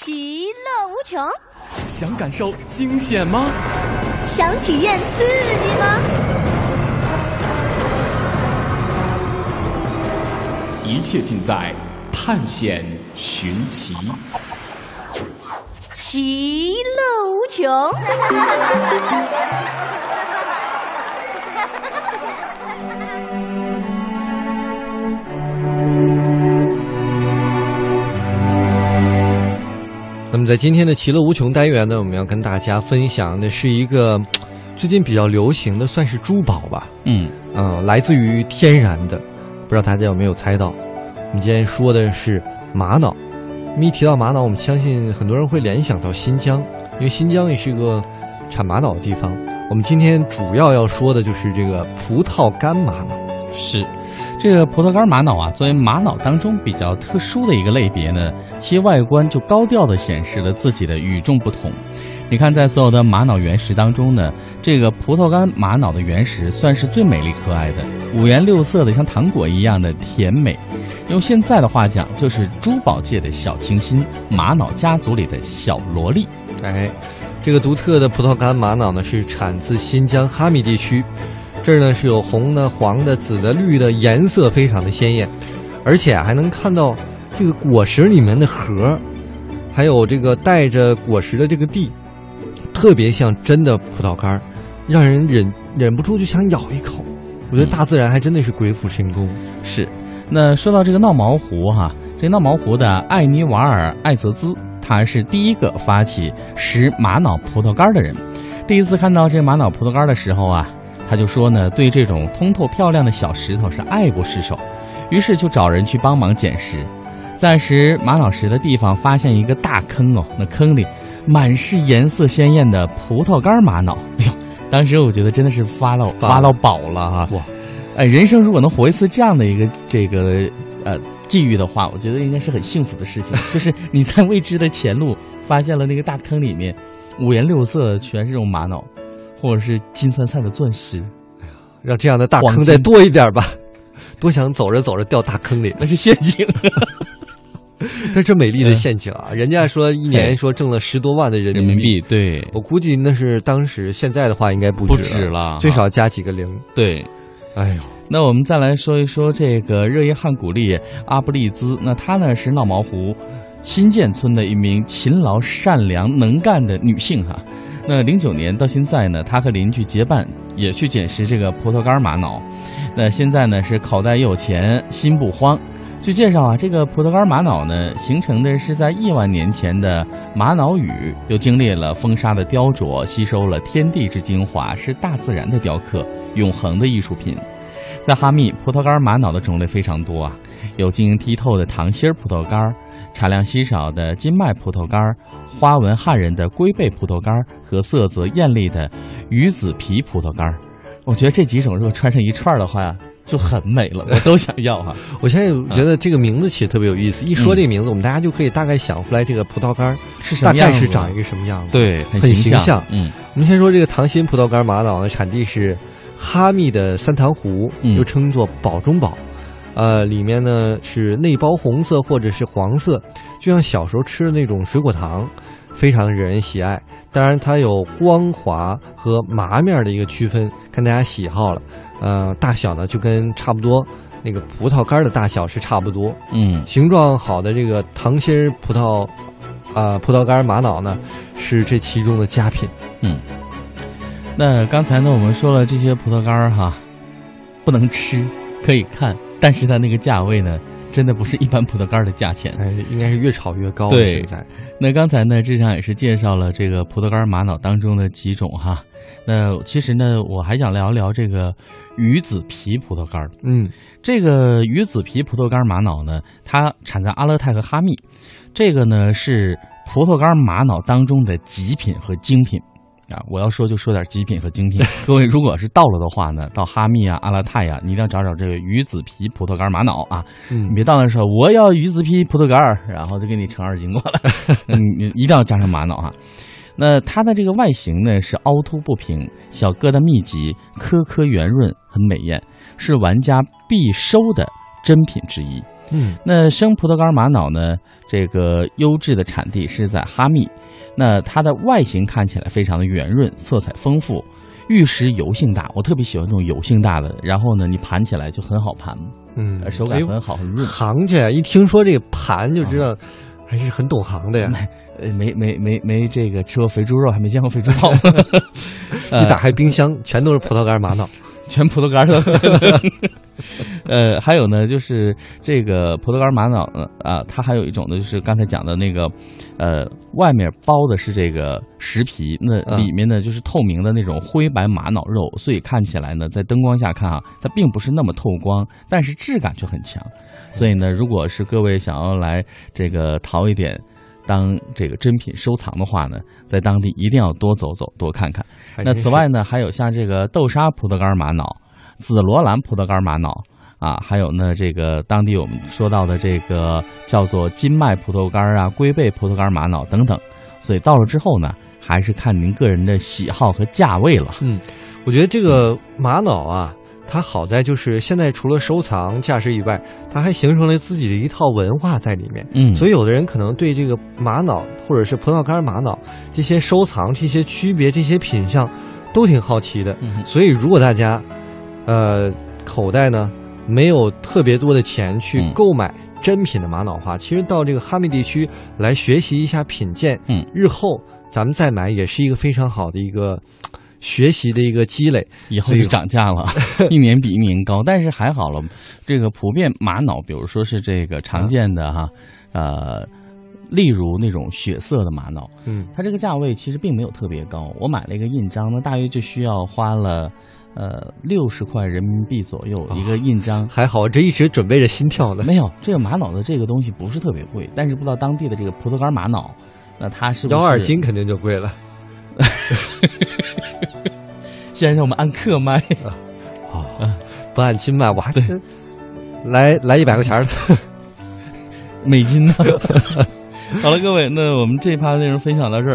其乐无穷，想感受惊险吗？想体验刺激吗？一切尽在探险寻奇。其乐无穷。在今天的其乐无穷单元呢，我们要跟大家分享的是一个最近比较流行的，算是珠宝吧。嗯嗯，来自于天然的，不知道大家有没有猜到？我们今天说的是玛瑙。一提到玛瑙，我们相信很多人会联想到新疆，因为新疆也是一个产玛瑙的地方。我们今天主要要说的就是这个葡萄干玛瑙。是，这个葡萄干玛瑙啊，作为玛瑙当中比较特殊的一个类别呢，其外观就高调的显示了自己的与众不同。你看，在所有的玛瑙原石当中呢，这个葡萄干玛瑙的原石算是最美丽可爱的，五颜六色的，像糖果一样的甜美。用现在的话讲，就是珠宝界的小清新，玛瑙家族里的小萝莉。哎，这个独特的葡萄干玛瑙呢，是产自新疆哈密地区。这儿呢是有红的、黄的、紫的、绿的，颜色非常的鲜艳，而且还能看到这个果实里面的核，还有这个带着果实的这个蒂，特别像真的葡萄干儿，让人忍忍不住就想咬一口。我觉得大自然还真的是鬼斧神工。是，那说到这个闹毛湖哈，这闹毛湖的艾尼瓦尔·艾泽兹，他是第一个发起拾玛瑙葡萄干的人。第一次看到这玛瑙葡萄干的时候啊。他就说呢，对这种通透漂亮的小石头是爱不释手，于是就找人去帮忙捡石，在拾玛瑙石的地方发现一个大坑哦，那坑里满是颜色鲜艳的葡萄干玛瑙。哎呦，当时我觉得真的是发到发到宝了哈！哇，哎，人生如果能活一次这样的一个这个呃际遇的话，我觉得应该是很幸福的事情。就是你在未知的前路发现了那个大坑里面，五颜六色全是这种玛瑙。或者是金灿灿的钻石，哎呀，让这样的大坑再多一点吧！多想走着走着掉大坑里，那是陷阱。但这美丽的陷阱啊！人家说一年说挣了十多万的人民币，对。我估计那是当时，现在的话应该不止了，最少加几个零。对，哎呦，那我们再来说一说这个热依汗古丽阿布利兹，那他呢是闹毛湖新建村的一名勤劳、善良、能干的女性哈。那零九年到现在呢，她和邻居结伴也去捡拾这个葡萄干玛瑙。那现在呢是口袋有钱心不慌。据介绍啊，这个葡萄干玛瑙呢形成的是在亿万年前的玛瑙雨，又经历了风沙的雕琢，吸收了天地之精华，是大自然的雕刻，永恒的艺术品。在哈密，葡萄干玛瑙的种类非常多啊，有晶莹剔透的糖心葡萄干。产量稀少的金麦葡萄干，花纹汉人的龟背葡萄干和色泽艳丽的鱼子皮葡萄干，我觉得这几种如果串成一串的话就很美了，我都想要哈。我现在觉得这个名字起的特别有意思，一说这个名字，我们大家就可以大概想出来这个葡萄干是大概是长一个什么样子，对，很形象。嗯，我们先说这个糖心葡萄干玛瑙的产地是哈密的三塘湖，又称作宝中宝。呃，里面呢是内包红色或者是黄色，就像小时候吃的那种水果糖，非常的惹人喜爱。当然，它有光滑和麻面的一个区分，看大家喜好了。呃，大小呢就跟差不多那个葡萄干的大小是差不多。嗯，形状好的这个糖心葡萄，啊，葡萄干玛瑙呢是这其中的佳品。嗯，那刚才呢我们说了这些葡萄干哈，不能吃，可以看。但是它那个价位呢，真的不是一般葡萄干的价钱，哎，应该是越炒越高。对，现在，那刚才呢，志强也是介绍了这个葡萄干玛瑙当中的几种哈。那其实呢，我还想聊聊这个鱼子皮葡萄干。嗯，这个鱼子皮葡萄干玛瑙呢，它产在阿勒泰和哈密，这个呢是葡萄干玛瑙当中的极品和精品。啊，我要说就说点极品和精品。各位，如果是到了的话呢，到哈密啊、阿拉泰呀，你一定要找找这个鱼子皮葡萄干玛瑙啊。嗯，你别到那时候我要鱼子皮葡萄干，然后就给你盛二斤过来。嗯，你一定要加上玛瑙哈。那它的这个外形呢是凹凸不平，小疙瘩密集，颗颗圆润，很美艳，是玩家必收的珍品之一。嗯那生葡萄干玛瑙呢，这个优质的产地是在哈密，那它的外形看起来非常的圆润，色彩丰富，玉石油性大，我特别喜欢这种油性大的。然后呢，你盘起来就很好盘，嗯呃，手感很好，很润。行家一听说这个盘就知道还是很懂行的呀。呃，没没没没这个吃过肥猪肉，还没见过肥猪泡。呃一打开冰箱，全都是葡萄干玛瑙。全葡萄干儿的。呃，还有呢，就是这个葡萄干玛瑙呢，啊，它还有一种呢，就是刚才讲的那个，呃，外面包的是这个石皮，那嗯里面呢就是透明的那种灰白玛瑙肉，所以看起来呢，在灯光下看啊，它并不是那么透光，但是质感却很强。所以呢，如果是各位想要来这个淘一点。当这个珍品收藏的话呢，在当地一定要多走走，多看看。那此外呢，还有像这个豆沙葡萄干玛瑙、紫罗兰葡萄干玛瑙啊，还有呢这个当地我们说到的这个叫做金麦葡萄干啊、龟背葡萄干玛瑙等等。所以到了之后呢，还是看您个人的喜好和价位了。嗯，我觉得这个玛瑙啊，它好在就是现在除了收藏价值以外，它还形成了自己的一套文化在里面。嗯，所以有的人可能对这个玛瑙或者是葡萄干玛瑙这些收藏、这些区别、这些品相都挺好奇的。嗯所以如果大家，呃，口袋呢没有特别多的钱去嗯购买真品的玛瑙花，其实到这个哈密地区来学习一下品鉴，嗯，日后咱们再买也是一个非常好的一个学习的一个积累。以后就涨价了，一年比一年高。但是还好了，这个普遍玛瑙，比如说是这个常见的哈，呃，例如那种血色的玛瑙，嗯，它这个价位其实并没有特别高。我买了一个印章呢，大约就需要花了呃六十块人民币左右一个印章。还好，这一直准备着心跳的。没有这个玛瑙的这个东西不是特别贵，但是不知道当地的这个葡萄干玛瑙，那它是幺二斤肯定就贵了。先生，我们按克卖。哦，不按斤卖，我还来来一百块钱儿的。美金呢？好了，各位，那我们这一趴的内容分享到这儿。